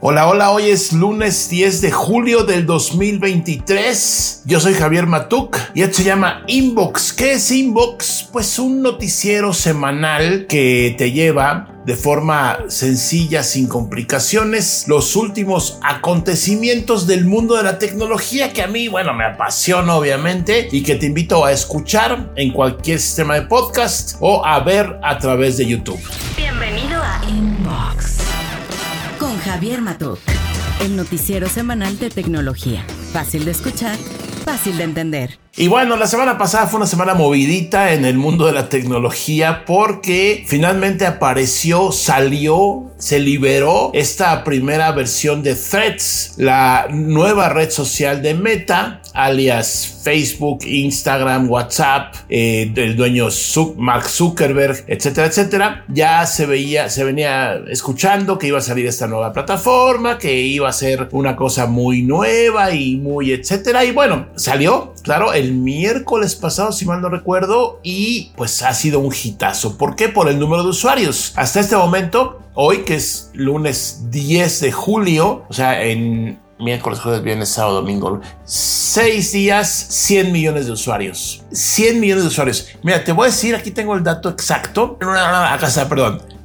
Hola, hola, hoy es lunes 10 de julio del 2023. Yo soy Javier Matuk y esto se llama Inbox. ¿Qué es Inbox? Pues un noticiero semanal que te lleva de forma sencilla, sin complicaciones, los últimos acontecimientos del mundo de la tecnología que a mí, bueno, me apasiona obviamente y que te invito a escuchar en cualquier sistema de podcast o a ver a través de YouTube. Bienvenido Javier Matuk, el noticiero semanal de tecnología. Fácil de escuchar, fácil de entender. Y bueno, la semana pasada fue una semana movidita en el mundo de la tecnología porque finalmente apareció, salió, se liberó esta primera versión de Threads, la nueva red social de Meta, alias Facebook, Instagram, WhatsApp, eh, del dueño Mark Zuckerberg, etcétera, etcétera. Ya se veía, se venía escuchando que iba a salir esta nueva plataforma, que iba a ser una cosa muy nueva y muy etcétera. Y bueno, salió, claro, el miércoles pasado, si mal no recuerdo, y pues ha sido un hitazo. ¿Por qué? Por el número de usuarios. Hasta este momento, hoy que es lunes 10 de julio, o sea, en miércoles, jueves, viernes, sábado, domingo, seis días, 100 millones de usuarios. 100 millones de usuarios. Mira, te voy a decir, aquí tengo el dato exacto. Acá está, perdón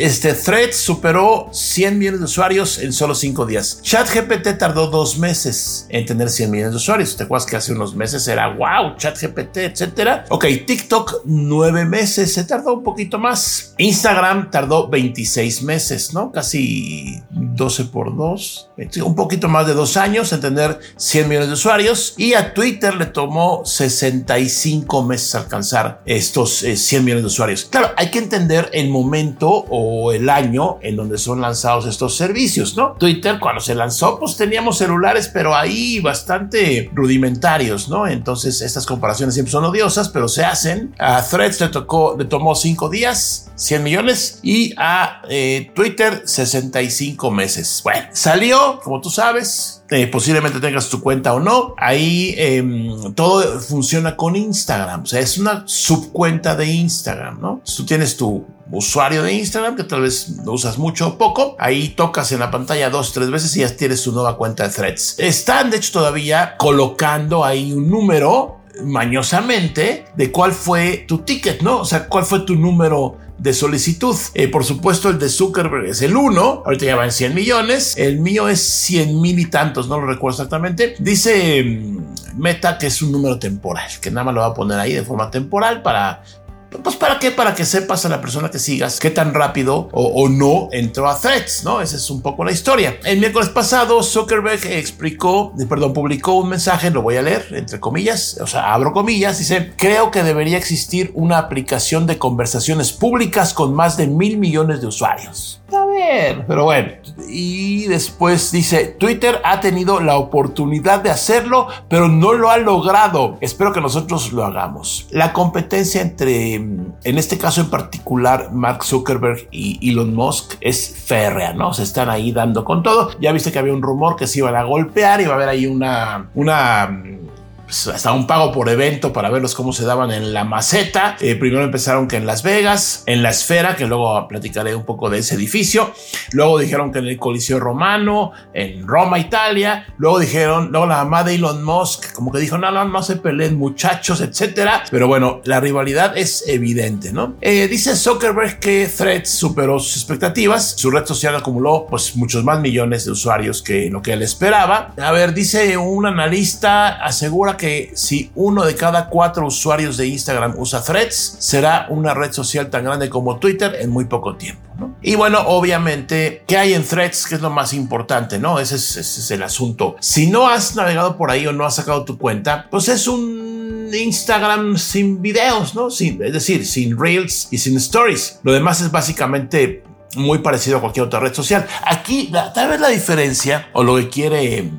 este Threads superó 100 millones de usuarios en solo 5 días. ChatGPT tardó dos meses en tener 100 millones de usuarios. ¿Te acuerdas que hace unos meses era wow, ChatGPT, etcétera? Ok, TikTok 9 meses, se tardó un poquito más. Instagram tardó 26 meses, ¿no? Casi 12 por 2, un poquito más de dos años en tener 100 millones de usuarios. Y a Twitter le tomó 65 meses alcanzar estos 100 eh, millones de usuarios. Claro, hay que entender el momento o el año en donde son lanzados estos servicios, ¿no? Twitter cuando se lanzó pues teníamos celulares pero ahí bastante rudimentarios, ¿no? Entonces estas comparaciones siempre son odiosas pero se hacen. A Threads le, tocó, le tomó 5 días, 100 millones y a eh, Twitter 65 meses. Bueno, salió, como tú sabes, posiblemente tengas tu cuenta o no. Ahí em, todo funciona con Instagram. O sea, es una subcuenta de Instagram, ¿no? tú tienes tu usuario de Instagram, que tal vez lo usas mucho o poco, ahí tocas en la pantalla dos, tres veces y ya tienes tu nueva cuenta de threads. Están, de hecho, todavía colocando ahí un número mañosamente de cuál fue tu ticket, ¿no? O sea, cuál fue tu número de solicitud. Eh, por supuesto, el de Zuckerberg es el 1, ahorita ya van 100 millones, el mío es 100 mil y tantos, no lo recuerdo exactamente. Dice mm, Meta que es un número temporal, que nada más lo va a poner ahí de forma temporal para pues para qué? Para que sepas a la persona que sigas qué tan rápido o, no entró a Threads, ¿no? Esa es un poco la historia. El miércoles pasado Zuckerberg explicó, perdón, publicó un mensaje, lo voy a leer, entre comillas, o sea, abro comillas, dice, creo que debería existir una aplicación de conversaciones públicas con más de mil millones de usuarios. A ver, pero bueno. Y después dice, Twitter ha tenido la oportunidad de hacerlo, pero no lo ha logrado. Espero que nosotros lo hagamos. La competencia entre, en este caso en particular, Mark Zuckerberg y Elon Musk es férrea, ¿no? Se están ahí dando con todo. Ya viste que había un rumor que se iban a golpear, iba a haber ahí una, una pues, hasta un pago por evento para verlos cómo se daban en la maceta. Eh, primero empezaron que en Las Vegas, en la esfera, que luego platicaré un poco de ese edificio. Luego dijeron que en el Coliseo Romano, en Roma, Italia. Luego dijeron, luego la mamá de Elon Musk, como que dijo, no, no, no se peleen muchachos, etcétera. Pero bueno, la rivalidad es evidente, ¿no? Eh, dice Zuckerberg que Threads superó sus expectativas. Su red social acumuló pues muchos más millones de usuarios que lo que él esperaba. A ver, dice un analista, asegura que si uno de cada cuatro usuarios de Instagram usa Threads, será una red social tan grande como Twitter en muy poco tiempo. Y bueno, obviamente, ¿qué hay en Threads? Que es lo más importante, ¿no? Ese es, el asunto. Si no has navegado por ahí o no has sacado tu cuenta, pues es un Instagram sin videos, ¿no? Sin, es decir, sin reels y sin stories. Lo demás es básicamente muy parecido a cualquier otra red social. Aquí, tal vez la diferencia o lo que quiere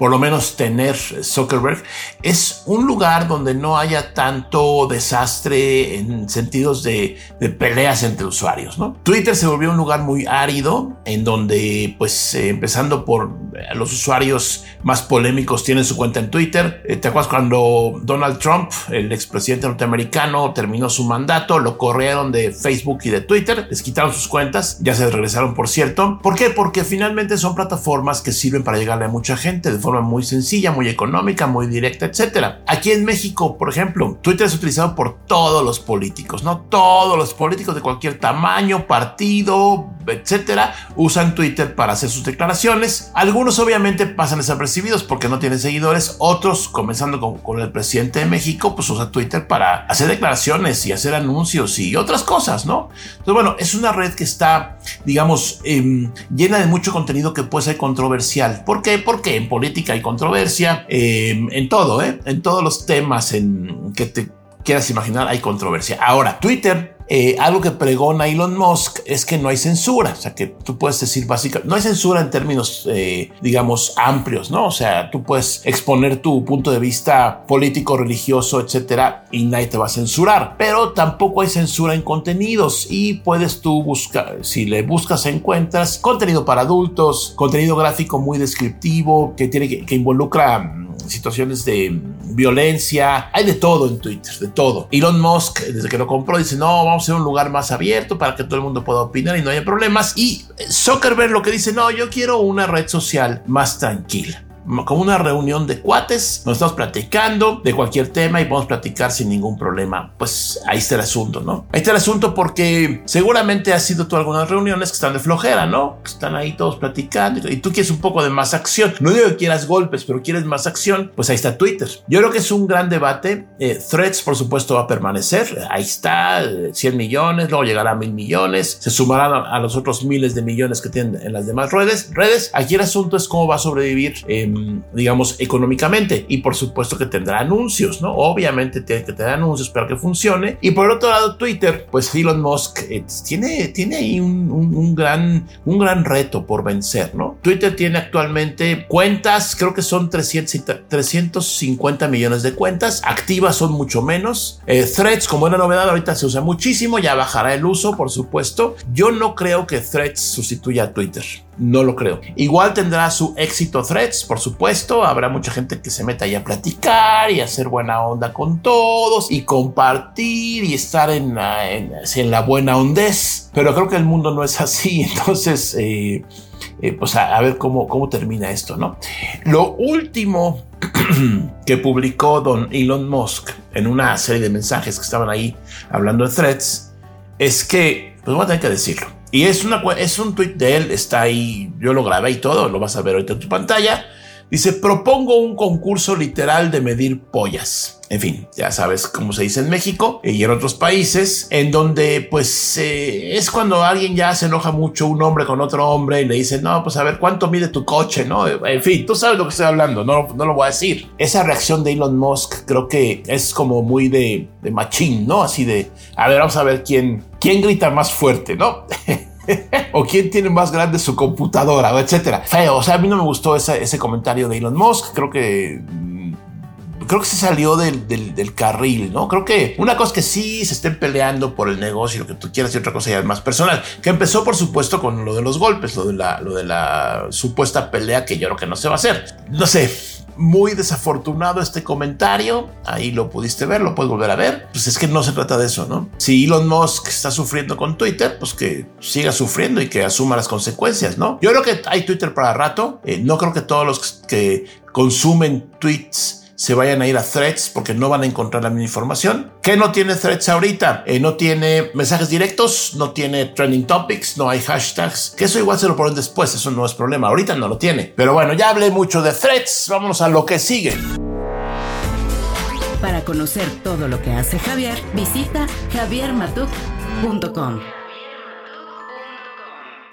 por lo menos tener Zuckerberg, es un lugar donde no haya tanto desastre en sentidos de, peleas entre usuarios. Twitter se volvió un lugar muy árido, en donde, pues, eh, empezando por eh, los usuarios más polémicos tienen su cuenta en Twitter. Eh, ¿Te acuerdas cuando Donald Trump, el expresidente norteamericano, terminó su mandato? Lo corrieron de Facebook y de Twitter, les quitaron sus cuentas, ya se regresaron, por cierto. ¿Por qué? Porque finalmente son plataformas que sirven para llegarle a mucha gente muy sencilla, muy económica, muy directa, etcétera. Aquí en México, por ejemplo, Twitter es utilizado por todos los políticos, ¿no? Todos los políticos de cualquier tamaño, partido, etcétera, usan Twitter para hacer sus declaraciones. Algunos obviamente pasan desapercibidos porque no tienen seguidores, otros, comenzando con, el presidente de México, pues usa Twitter para hacer declaraciones y hacer anuncios y otras cosas, ¿no? Entonces, bueno, es una red que está, digamos, em, llena de mucho contenido que puede ser controversial. ¿Por qué? Porque en política hay controversia, em, en todo, ¿eh? En todos los temas en que te quieras imaginar hay controversia. Ahora, Twitter eh, algo que pregona Elon Musk es que no hay censura, o sea, que tú puedes decir básicamente, no hay censura en términos, eh, digamos, amplios, ¿no? O sea, tú puedes exponer tu punto de vista político, religioso, etcétera, y nadie te va a censurar, pero tampoco hay censura en contenidos y puedes tú buscar, si le buscas, encuentras contenido para adultos, contenido gráfico muy descriptivo, que tiene que, que involucra mm, situaciones de violencia, hay de todo en Twitter, de todo. Elon Musk, desde que lo compró, dice, no, vamos a ser un lugar más abierto para que todo el mundo pueda opinar y no haya problemas. Y Zuckerberg lo que dice, no, yo quiero una red social más tranquila como una reunión de cuates, nos estamos platicando de cualquier tema y podemos platicar sin ningún problema. Pues ahí está el asunto, ¿no? Ahí está el asunto porque seguramente has sido tú algunas reuniones que están de flojera, ¿no? Que están ahí todos platicando y tú quieres un poco de más acción. No digo que quieras golpes, pero quieres más acción, pues ahí está Twitter. Yo creo que es un gran debate. Eh, Threads, por supuesto, va a permanecer. Ahí está, 100 millones, luego llegará a mil millones, se sumarán a, los otros miles de millones que tienen en las demás redes. redes. Aquí el asunto es cómo va a sobrevivir. Eh, digamos, económicamente. Y por supuesto que tendrá anuncios, ¿no? Obviamente tiene que tener anuncios para que funcione. Y por otro lado, Twitter, pues Elon Musk eh, tiene, tiene ahí un, gran, un gran reto por vencer, ¿no? Twitter tiene actualmente cuentas, creo que son 300, 350 millones de cuentas. Activas son mucho menos. Eh, threads, como una novedad, ahorita se usa muchísimo, ya bajará el uso, por supuesto. Yo no creo que Threads sustituya a Twitter. No lo creo. Igual tendrá su éxito Threads, por supuesto. Habrá mucha gente que se meta ahí a platicar y hacer buena onda con todos y compartir y estar en la, en, la buena ondez. Pero creo que el mundo no es así. Entonces, eh, eh, pues a, ver cómo, cómo termina esto, ¿no? Lo último que publicó don Elon Musk en una serie de mensajes que estaban ahí hablando de threads es que, pues voy a tener que decirlo y es, una, es un tweet de él, está ahí, yo lo grabé y todo, lo vas a ver ahorita en tu pantalla. Dice, propongo un concurso literal de medir pollas. En fin, ya sabes cómo se dice en México y en otros países, en donde pues eh, es cuando alguien ya se enoja mucho un hombre con otro hombre y le dice, no, pues a ver cuánto mide tu coche, ¿no? En fin, tú sabes lo que estoy hablando, no, no lo voy a decir. Esa reacción de Elon Musk creo que es como muy de, de machín, ¿no? Así de, a ver, vamos a ver quién, quién grita más fuerte, ¿no? o quién tiene más grande su computadora, etcétera. Feo, o sea, a mí no me gustó ese, comentario de Elon Musk. Creo que mm, creo que se salió del, carril, ¿no? Creo que una cosa que sí se estén peleando por el negocio, lo que tú quieras, y otra cosa ya es más personal, que empezó por supuesto con lo de los golpes, lo de la supuesta pelea que yo creo que no se va a hacer. No sé, muy desafortunado este comentario. Ahí lo pudiste ver, lo puedes volver a ver. Pues es que no se trata de eso, ¿no? Si Elon Musk está sufriendo con Twitter, pues que siga sufriendo y que asuma las consecuencias, ¿no? Yo creo que hay Twitter para rato. Eh, no creo que todos los que consumen tweets se vayan a ir a threads porque no van a encontrar la misma información. ¿Qué no tiene threads ahorita? Eh, no tiene mensajes directos, no tiene trending topics, no hay hashtags. Que eso igual se lo ponen después, eso no es problema. Ahorita no lo tiene. Pero bueno, ya hablé mucho de threads, vámonos a lo que sigue. Para conocer todo lo que hace Javier, visita javiermatuk.com.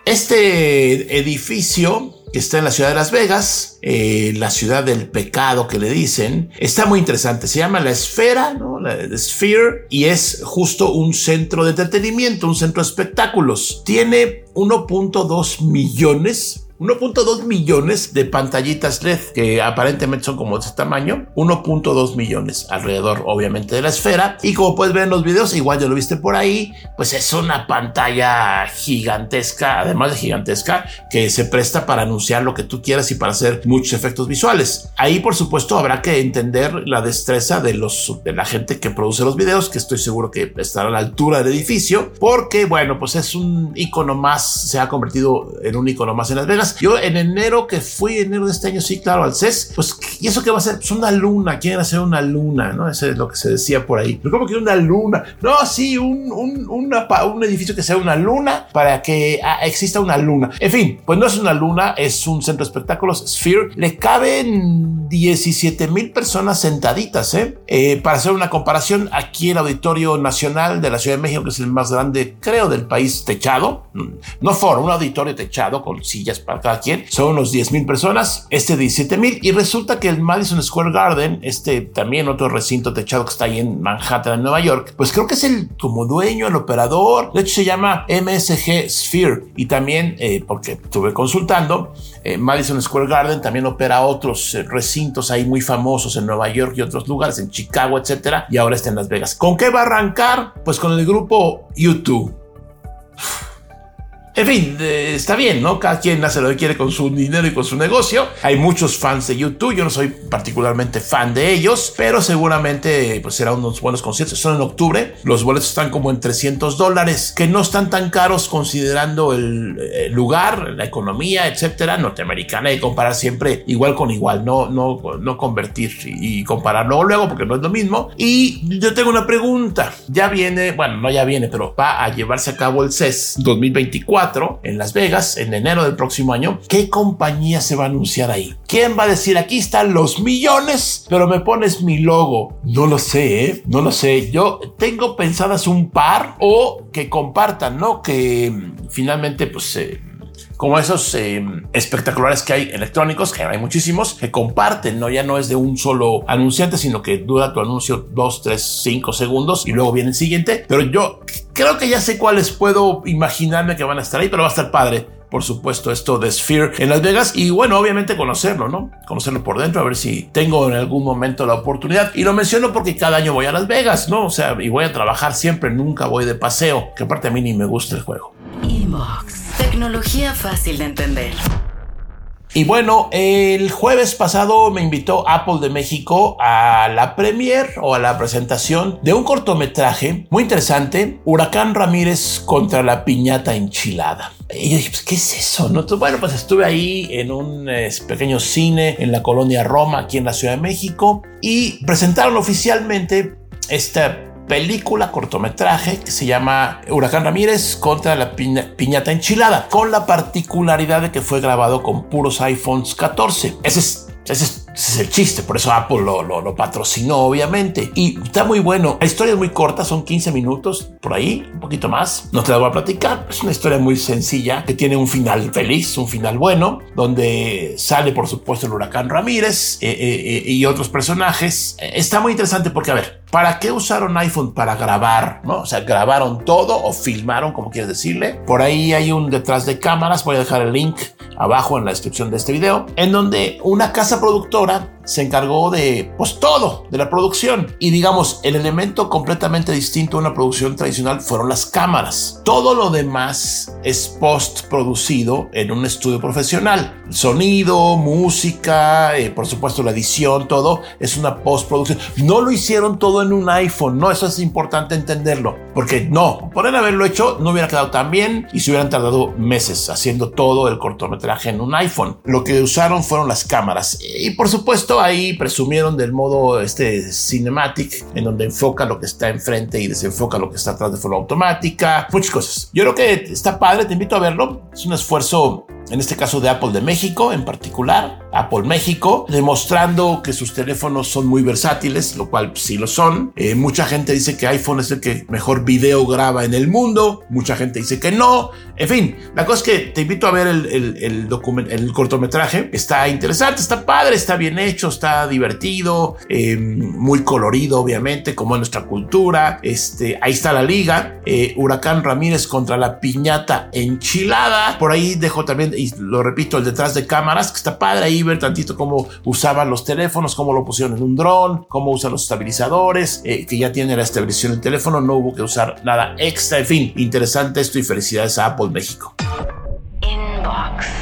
Este edificio que está en la ciudad de Las Vegas, eh, la ciudad del pecado que le dicen, está muy interesante. Se llama La Esfera, ¿no? La, Sphere, y es justo un centro de entretenimiento, un centro de espectáculos. Tiene 1.2 millones 1.2 millones de pantallitas LED que aparentemente son como de ese tamaño. 1.2 millones alrededor, obviamente, de la esfera. Y como puedes ver en los videos, igual ya lo viste por ahí, pues es una pantalla gigantesca, además de gigantesca, que se presta para anunciar lo que tú quieras y para hacer muchos efectos visuales. Ahí, por supuesto, habrá que entender la destreza de, los, de la gente que produce los videos, que estoy seguro que estará a la altura del edificio, porque, bueno, pues es un icono más, se ha convertido en un icono más en Las Vegas. Yo en enero, que fui enero de este año, sí, claro, al CES, pues, ¿y eso qué va a ser? Pues una luna, quieren hacer una luna, ¿no? Eso es lo que se decía por ahí. Pero ¿cómo que una luna? No, sí, un, un, un edificio que sea una luna para que ah, exista una luna. En fin, pues no es una luna, es un centro de espectáculos, Sphere. Le caben 17 mil personas sentaditas, ¿eh? ¿eh? Para hacer una comparación, aquí el Auditorio Nacional de la Ciudad de México, que es el más grande, creo, del país, techado, mm, no foro, un auditorio techado con sillas para cada quien, son unos 10 mil personas, este 17 mil, y resulta que el Madison Square Garden, este también otro recinto techado que está ahí en Manhattan, en Nueva York, pues creo que es el como dueño, el operador, de hecho se llama MSG Sphere, y también, eh, porque estuve consultando, eh, Madison Square Garden también opera otros eh, recintos ahí muy famosos en Nueva York y otros lugares, en Chicago, etcétera, y ahora está en Las Vegas. ¿Con qué va a arrancar? Pues con el grupo YouTube. En fin, eh, está bien, ¿no? Cada quien hace lo que quiere con su dinero y con su negocio. Hay muchos fans de YouTube, yo no soy particularmente fan de ellos, pero seguramente pues serán unos buenos conciertos. Son en octubre, los boletos están como en 300 dólares, que no están tan caros considerando el, lugar, la economía, etcétera, norteamericana. Que comparar siempre igual con igual, no, no, no convertir y, compararlo luego porque no es lo mismo. Y yo tengo una pregunta, ya viene, bueno, no ya viene, pero va a llevarse a cabo el CES 2024 en Las Vegas en enero del próximo año, ¿qué compañía se va a anunciar ahí? ¿Quién va a decir aquí están los millones, pero me pones mi logo? No lo sé, ¿eh? no lo sé. Yo tengo pensadas un par o que compartan, ¿no? Que mm, finalmente, pues... Eh, como esos eh, espectaculares que hay electrónicos, que hay muchísimos, que comparten, ¿no? Ya no es de un solo anunciante, sino que dura tu anuncio 2, 3, 5 segundos y luego viene el siguiente. Pero yo creo que ya sé cuáles puedo imaginarme que van a estar ahí, pero va a estar padre por supuesto, esto de Sphere en Las Vegas y bueno, obviamente conocerlo, ¿no? Conocerlo por dentro, a ver si tengo en algún momento la oportunidad. Y lo menciono porque cada año voy a Las Vegas, ¿no? O sea, y voy a trabajar siempre, nunca voy de paseo, que aparte a mí ni me gusta el juego. Tecnología fácil de entender. Y bueno, el jueves pasado me invitó Apple de México a la premiere o a la presentación de un cortometraje muy interesante, Huracán Ramírez contra la piñata enchilada. Y yo dije, pues, ¿qué es eso? ¿No? bueno, pues estuve ahí en un pequeño cine en la colonia Roma, aquí en la Ciudad de México, y presentaron oficialmente esta película cortometraje que se llama Huracán Ramírez contra la piñata enchilada, con la particularidad de que fue grabado con puros iPhones 14. Ese es, ese es ese es el chiste, por eso Apple lo, lo, patrocinó, obviamente. Y está muy bueno. La historia es muy corta, son 15 minutos por ahí, un poquito más. No te la voy a platicar. Es una historia muy sencilla que tiene un final feliz, un final bueno, donde sale, por supuesto, el huracán Ramírez eh, eh, eh, y otros personajes. Está muy interesante porque, a ver, ¿para qué usaron iPhone? Para grabar, ¿no? O sea, grabaron todo o filmaron, como quieres decirle. Por ahí hay un detrás de cámaras. Voy a dejar el link abajo en la descripción de este video, en donde una casa productora se encargó de, pues todo, de la producción. Y digamos, el elemento completamente distinto a una producción tradicional fueron las cámaras. Todo lo demás es post producido en un estudio profesional. Sonido, música, eh, por supuesto la edición, todo es una postproducción. No lo hicieron todo en un iPhone, no, eso es importante entenderlo. Porque no, por haberlo hecho no hubiera quedado tan bien y se hubieran tardado meses haciendo todo el cortometraje en un iPhone. Lo que usaron fueron las cámaras. Y por supuesto, ahí presumieron del modo este cinematic, en donde enfoca lo que está enfrente y desenfoca lo que está atrás de forma automática, muchas cosas. Yo creo que está padre, te invito a verlo. Es un esfuerzo, en este caso de Apple de México en particular. Apple México, demostrando que sus teléfonos son muy versátiles, lo cual sí lo son. Eh, mucha gente dice que iPhone es el que mejor video graba en el mundo, mucha gente dice que no. En fin, la cosa es que te invito a ver el, el, el, cortometraje. Está interesante, está padre, está bien hecho, está divertido, eh, muy colorido, obviamente, como en nuestra cultura. Este, ahí está la liga. Eh, Huracán Ramírez contra la piñata enchilada. Por ahí dejo también, y lo repito, el detrás de cámaras, que está padre ahí ver tantito cómo usaban los teléfonos, cómo lo pusieron en un dron, cómo usan los estabilizadores, eh, que ya tiene la estabilización del teléfono, no hubo que usar nada extra. En fin, interesante esto y felicidades a Apple México.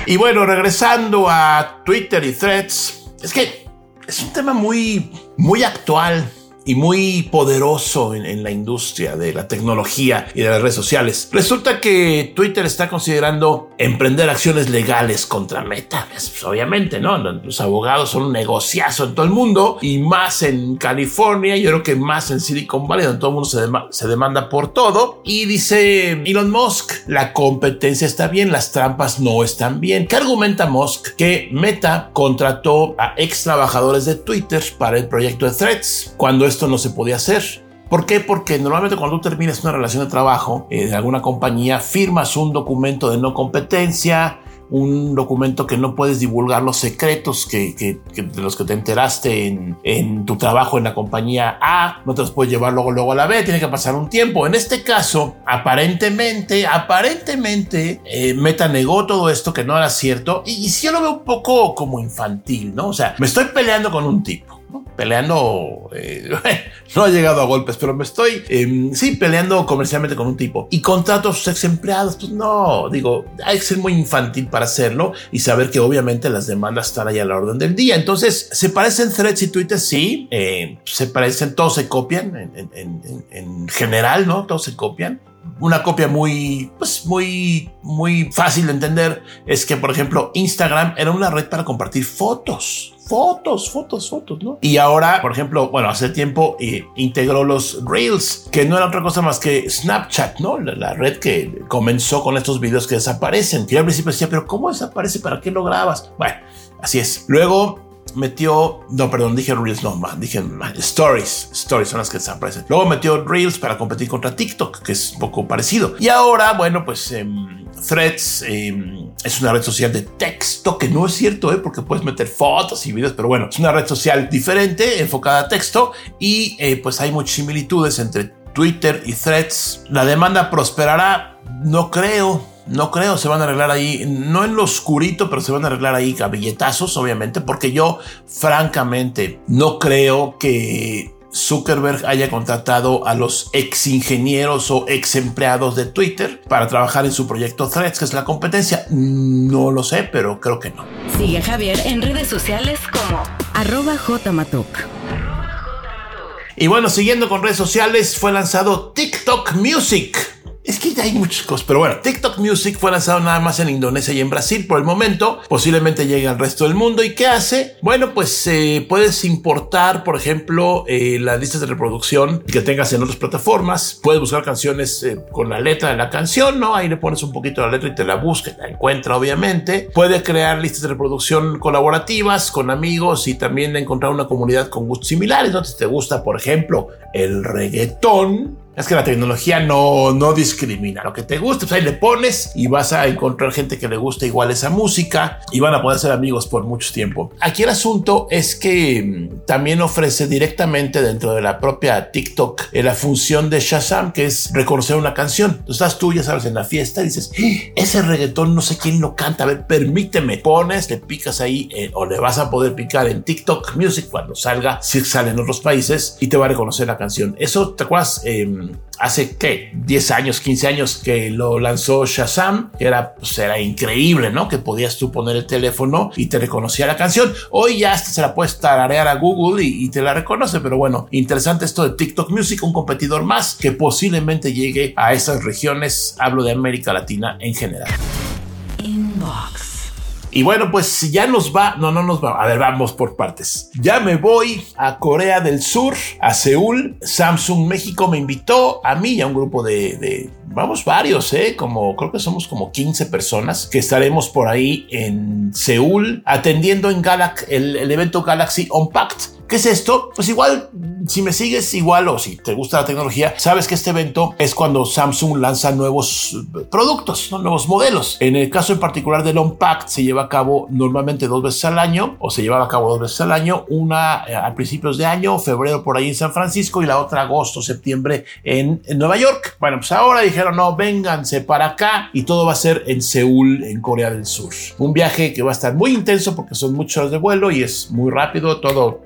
Y bueno, regresando a Twitter y threads, es que es un tema muy, muy actual y muy poderoso en, en, la industria de la tecnología y de las redes sociales. Resulta que Twitter está considerando emprender acciones legales contra Meta. Pues, obviamente, ¿no? Los abogados son un negociazo en todo el mundo y más en California, yo creo que más en Silicon Valley, donde todo el mundo se, dem se demanda por todo. Y dice Elon Musk, la competencia está bien, las trampas no están bien. ¿Qué argumenta Musk? Que Meta contrató a ex trabajadores de Twitter para el proyecto de Threads. Cuando esto no se podía hacer. ¿Por qué? Porque normalmente cuando tú terminas una relación de trabajo eh, alguna compañía, firmas un documento de no competencia, un documento que no puedes divulgar los secretos que, de los que te enteraste en, en, tu trabajo en la compañía A, no te los puedes llevar luego, luego a la B, tiene que pasar un tiempo. En este caso, aparentemente, aparentemente, eh, Meta negó todo esto que no era cierto y, y sí yo lo veo un poco como infantil, ¿no? O sea, me estoy peleando con un tipo peleando, eh, no ha llegado a golpes, pero me estoy, eh, sí, peleando comercialmente con un tipo y contrato a sus ex empleados. Pues no, digo, hay que ser muy infantil para hacerlo y saber que obviamente las demandas están ahí a la orden del día. Entonces, ¿se parecen threads y Twitter? Sí, eh, se parecen, todos se copian en, en general, ¿no? Todos se copian una copia muy, pues muy, muy fácil de entender es que, por ejemplo, Instagram era una red para compartir fotos. Fotos, fotos, fotos, ¿no? Y ahora, por ejemplo, bueno, hace tiempo eh, integró los Reels, que no era otra cosa más que Snapchat, ¿no? La, la, red que comenzó con estos videos que desaparecen. Y al principio decía, pero ¿cómo desaparece? ¿Para qué lo grabas? Bueno, así es. Luego metió, no, perdón, dije Reels, no, dije Stories, Stories son las que desaparecen. Luego metió Reels para competir contra TikTok, que es un poco parecido. Y ahora, bueno, pues eh, Threads eh, es una red social de texto, que no es cierto, ¿eh? porque puedes meter fotos y videos, pero bueno, es una red social diferente, enfocada a texto, y eh, pues hay muchas similitudes entre Twitter y Threads. La demanda prosperará, no creo no creo, se van a arreglar ahí, no en lo oscurito, pero se van a arreglar ahí a billetazos, obviamente, porque yo, francamente, no creo que Zuckerberg haya contratado a los ex ingenieros o ex empleados de Twitter para trabajar en su proyecto Threads, que es la competencia. No lo sé, pero creo que no. Sigue Javier en redes sociales como arroba jmatok. Y bueno, siguiendo con redes sociales, fue lanzado TikTok Music. Es que ya hay muchas cosas, pero bueno, TikTok Music fue lanzado nada más en Indonesia y en Brasil por el momento, posiblemente llegue al resto del mundo. ¿Y qué hace? Bueno, pues eh, puedes importar, por ejemplo, eh, las listas de reproducción que tengas en otras plataformas. Puedes buscar canciones eh, con la letra de la canción, ¿no? Ahí le pones un poquito la letra y te la busca, la encuentra, obviamente. Puede crear listas de reproducción colaborativas con amigos y también encontrar una comunidad con gustos similares, ¿no? Si te gusta, por ejemplo, el reggaetón, es que la tecnología no, no discrimina. Lo que te guste, pues ahí le pones y vas a encontrar gente que le guste igual esa música y van a poder ser amigos por mucho tiempo. Aquí el asunto es que también ofrece directamente dentro de la propia TikTok eh, la función de Shazam, que es reconocer una canción. Entonces estás tú, ya sabes, en la fiesta y dices, ese reggaetón no sé quién lo canta, a ver, permíteme. Pones, le picas ahí eh, o le vas a poder picar en TikTok Music cuando salga, si sale en otros países y te va a reconocer la canción. Eso, ¿te acuerdas? Eh, hace que 10 años, 15 años que lo lanzó Shazam, era, pues increíble, ¿no? Que podías tú poner el teléfono y te reconocía la canción. Hoy ya hasta se la puedes tararear a Google y, y, te la reconoce, pero bueno, interesante esto de TikTok Music, un competidor más que posiblemente llegue a esas regiones, hablo de América Latina en general. Inbox. Y bueno, pues ya nos va, no, no nos va, a ver, vamos por partes. Ya me voy a Corea del Sur, a Seúl. Samsung México me invitó a mí y a un grupo de, de vamos varios, ¿eh? Como creo que somos como 15 personas que estaremos por ahí en Seúl atendiendo en Galaxy, el, el evento Galaxy Unpacked ¿Qué es esto? Pues igual, si me sigues igual o si te gusta la tecnología, sabes que este evento es cuando Samsung lanza nuevos productos, nuevos modelos. En el caso en particular del Unpacked se lleva a cabo normalmente dos veces al año o se llevaba a cabo dos veces al año, una eh, a principios de año, febrero por ahí en San Francisco y la otra agosto, septiembre en, en Nueva York. Bueno, pues ahora dijeron, no, vénganse para acá y todo va a ser en Seúl, en Corea del Sur. Un viaje que va a estar muy intenso porque son muchas horas de vuelo y es muy rápido, todo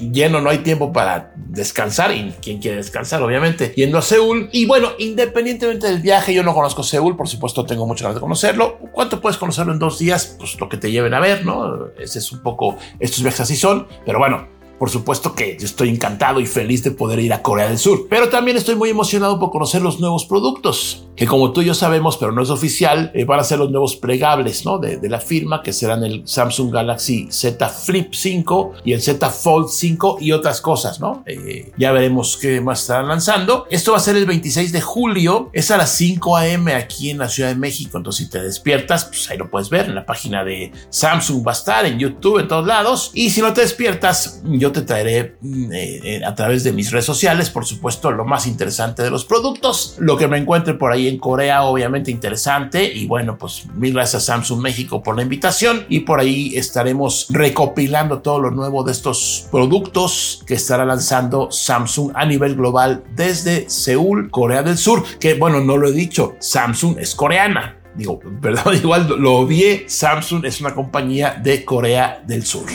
lleno, no hay tiempo para descansar y quien quiere descansar, obviamente, yendo a Seúl. Y bueno, independientemente del viaje, yo no conozco Seúl, por supuesto tengo muchas ganas de conocerlo. ¿Cuánto puedes conocerlo en dos días? Pues lo que te lleven a ver, ¿no? Ese es un poco, estos viajes así son, pero bueno, por supuesto que estoy encantado y feliz de poder ir a Corea del Sur, pero también estoy muy emocionado por conocer los nuevos productos, que como tú y yo sabemos, pero no es oficial, eh, van a ser los nuevos plegables ¿no? de, la firma, que serán el Samsung Galaxy Z Flip 5 y el Z Fold 5 y otras cosas, ¿no? Eh, ya veremos qué más estarán lanzando. Esto va a ser el 26 de julio, es a las 5 a.m. aquí en la Ciudad de México, entonces si te despiertas, pues ahí lo puedes ver en la página de Samsung, va a estar en YouTube, en todos lados, y si no te despiertas, yo te traeré mm, eh, a través de mis redes sociales, por supuesto, lo más interesante de los productos, lo que me encuentre por ahí en Corea, obviamente interesante. Y bueno, pues mil gracias a Samsung México por la invitación y por ahí estaremos recopilando todo lo nuevo de estos productos que estará lanzando Samsung a nivel global desde Seúl, Corea del Sur, que bueno, no lo he dicho, Samsung es coreana. Digo, perdón, igual lo odié. Samsung es una compañía de Corea del Sur.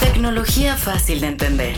Tecnología fácil de entender.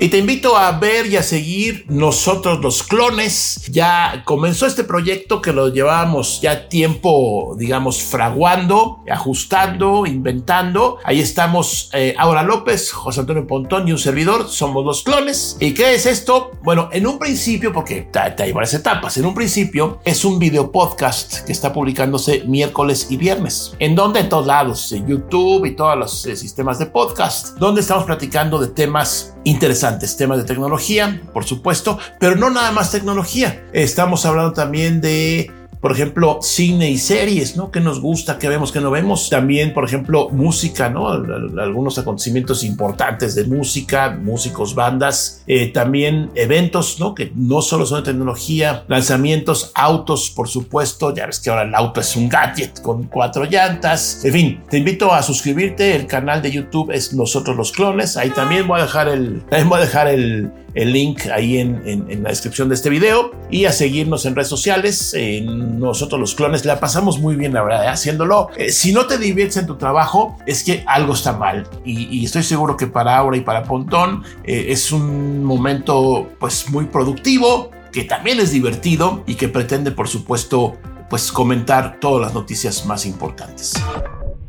Y te invito a ver y a seguir nosotros los clones. Ya comenzó este proyecto que lo llevábamos ya tiempo, digamos, fraguando, ajustando, inventando. Ahí estamos eh, Aura López, José Antonio Pontón y un servidor. Somos los clones. ¿Y qué es esto? Bueno, en un principio, porque hay varias etapas, en un principio es un video podcast que está publicándose miércoles y viernes. En donde en todos lados, en YouTube y todos los eh, sistemas de podcast, donde estamos platicando de temas interesantes, temas de tecnología, por supuesto, pero no nada más tecnología. Estamos hablando también de por ejemplo, cine y series, ¿no? Que nos gusta, que vemos, que no vemos. También, por ejemplo, música, ¿no? Algunos acontecimientos importantes de música, músicos, bandas. Eh, también eventos, ¿no? Que no solo son de tecnología, lanzamientos, autos, por supuesto. Ya ves que ahora el auto es un gadget con cuatro llantas. En fin, te invito a suscribirte. El canal de YouTube es Nosotros los Clones. Ahí también voy a dejar el, también voy a dejar el, el link ahí en, en, la descripción de este video y a seguirnos en redes sociales. En nosotros los clones la pasamos muy bien, la verdad, ¿eh? haciéndolo. Eh, si no te diviertes en tu trabajo, es que algo está mal. Y, estoy seguro que para Aura y para Pontón eh, es un momento pues muy productivo, que también es divertido y que pretende, por supuesto, pues comentar todas las noticias más importantes.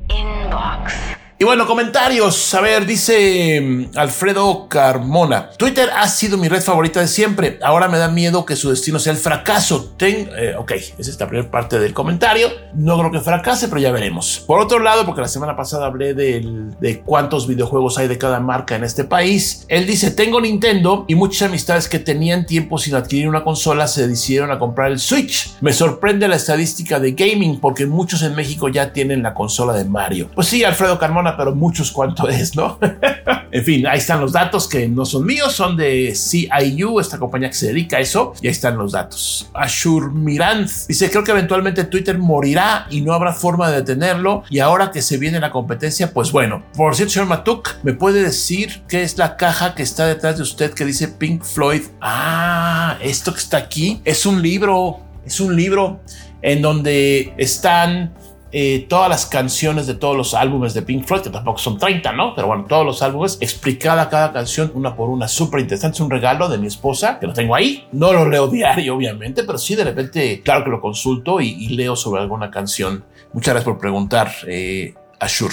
Inbox. Y bueno, comentarios. A ver, dice mm, Alfredo Carmona. Twitter ha sido mi red favorita de siempre. Ahora me da miedo que su destino sea el fracaso. Ten, eh, ok, es esta primera parte del comentario. No creo que fracase, pero ya veremos. Por otro lado, porque la semana pasada hablé de cuántos videojuegos hay de cada marca en este país. Él dice, tengo Nintendo y muchas amistades que tenían tiempo sin adquirir una consola se decidieron a comprar el Switch. Me sorprende la estadística de gaming porque muchos en México ya tienen la consola de Mario. Pues sí, Alfredo Carmona pero muchos cuánto es, ¿no? en fin, ahí están los datos que no son míos, son de CIU, esta compañía que se dedica a eso, y ahí están los datos. Ashur Miranz dice, creo que eventualmente Twitter morirá y no habrá forma de detenerlo, y ahora que se viene la competencia, pues bueno. Por cierto, señor Matuk, ¿me puede decir qué es la caja que está detrás de usted que dice Pink Floyd? Ah, esto que está aquí es un libro, es un libro en donde están eh, todas las canciones de todos los álbumes de Pink Floyd, que tampoco son 30, ¿no? Pero bueno, todos los álbumes, explicada cada canción una por una, súper interesante. Es un regalo de mi esposa, que lo tengo ahí. No lo leo diario, obviamente, pero sí de repente, claro que lo consulto y, leo sobre alguna canción. Muchas gracias por preguntar, eh, Ashur.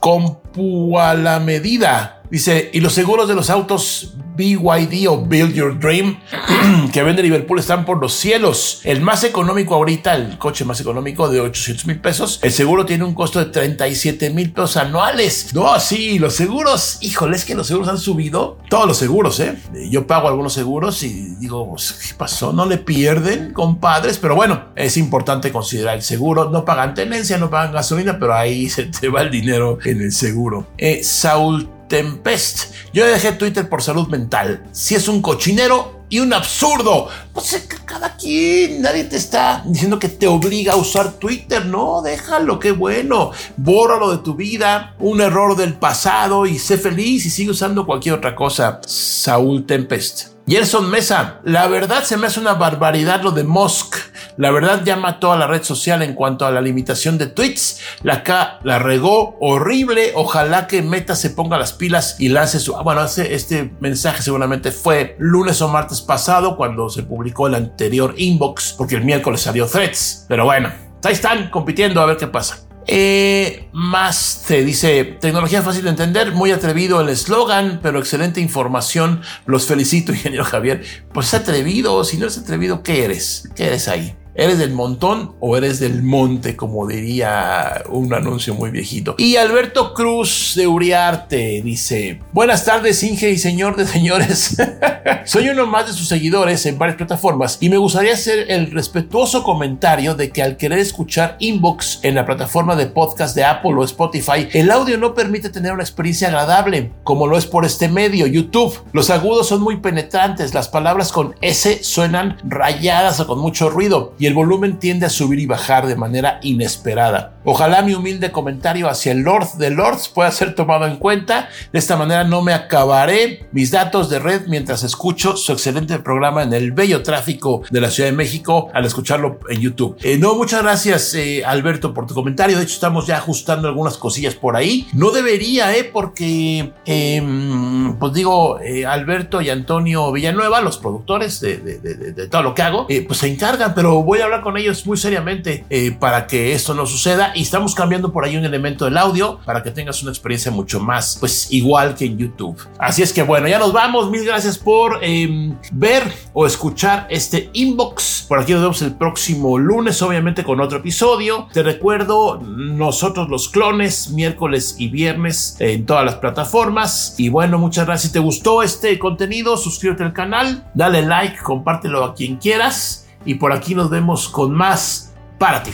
Compu a la medida. Dice, y los seguros de los autos BYD o Build Your Dream que vende Liverpool están por los cielos. El más económico ahorita, el coche más económico de 800 mil pesos, el seguro tiene un costo de 37 mil pesos anuales. No, sí, los seguros, híjole, es que los seguros han subido. Todos los seguros, ¿eh? Yo pago algunos seguros y digo, pues, ¿qué pasó? No le pierden, compadres, pero bueno, es importante considerar el seguro. No pagan tenencia, no pagan gasolina, pero ahí se te va el dinero en el seguro. Eh, Saúl Tempest. Yo dejé Twitter por salud mental. Si es un cochinero y un absurdo. Pues cada quien, nadie te está diciendo que te obliga a usar Twitter. No, déjalo, qué bueno. Bórralo de tu vida, un error del pasado y sé feliz y sigue usando cualquier otra cosa. Saúl Tempest. Gerson Mesa, la verdad se me hace una barbaridad lo de Musk. La verdad llama a toda la red social en cuanto a la limitación de tweets. La K la regó horrible. Ojalá que Meta se ponga las pilas y lance su... Bueno, este, este mensaje seguramente fue lunes o martes pasado cuando se publicó el anterior inbox porque el miércoles salió threads. Pero bueno, ahí están compitiendo a ver qué pasa. Eh, más te dice, tecnología fácil de entender, muy atrevido el eslogan, pero excelente información. Los felicito, ingeniero Javier. Pues atrevido, si no eres atrevido, ¿qué eres? ¿Qué eres ahí? ¿Eres del montón o eres del monte, como diría un anuncio muy viejito? Y Alberto Cruz de Uriarte dice, buenas tardes Inge y señor de señores. Soy uno más de sus seguidores en varias plataformas y me gustaría hacer el respetuoso comentario de que al querer escuchar Inbox en la plataforma de podcast de Apple o Spotify, el audio no permite tener una experiencia agradable, como lo es por este medio, YouTube. Los agudos son muy penetrantes, las palabras con S suenan rayadas o con mucho ruido y el volumen tiende a subir y bajar de manera inesperada. Ojalá mi humilde comentario hacia el Lord de Lords pueda ser tomado en cuenta. De esta manera no me acabaré mis datos de red mientras escucho su excelente programa en el bello tráfico de la Ciudad de México al escucharlo en YouTube. Eh, no, muchas gracias eh, Alberto por tu comentario. De hecho estamos ya ajustando algunas cosillas por ahí. No debería, eh, porque em, pues digo eh, Alberto y Antonio Villanueva, los productores de, todo lo que hago, pues se encargan, pero voy a hablar con ellos muy seriamente eh, para que esto no suceda y estamos cambiando por ahí un elemento del audio para que tengas una experiencia mucho más pues igual que en YouTube. Así es que bueno, ya nos vamos. Mil gracias por em, ver o escuchar este inbox. Por aquí nos vemos el próximo lunes, obviamente con otro episodio. Te recuerdo, nosotros los clones, miércoles y viernes en todas las plataformas. Y bueno, muchas gracias. Si te gustó este contenido, suscríbete al canal, dale like, compártelo a quien quieras y por aquí nos vemos con más para ti.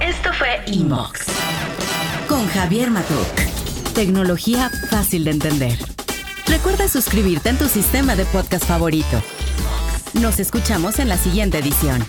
Esto fue Inbox con Javier Matuk. Tecnología fácil de entender. Recuerda suscribirte en tu sistema de podcast favorito. Nos escuchamos en la siguiente edición.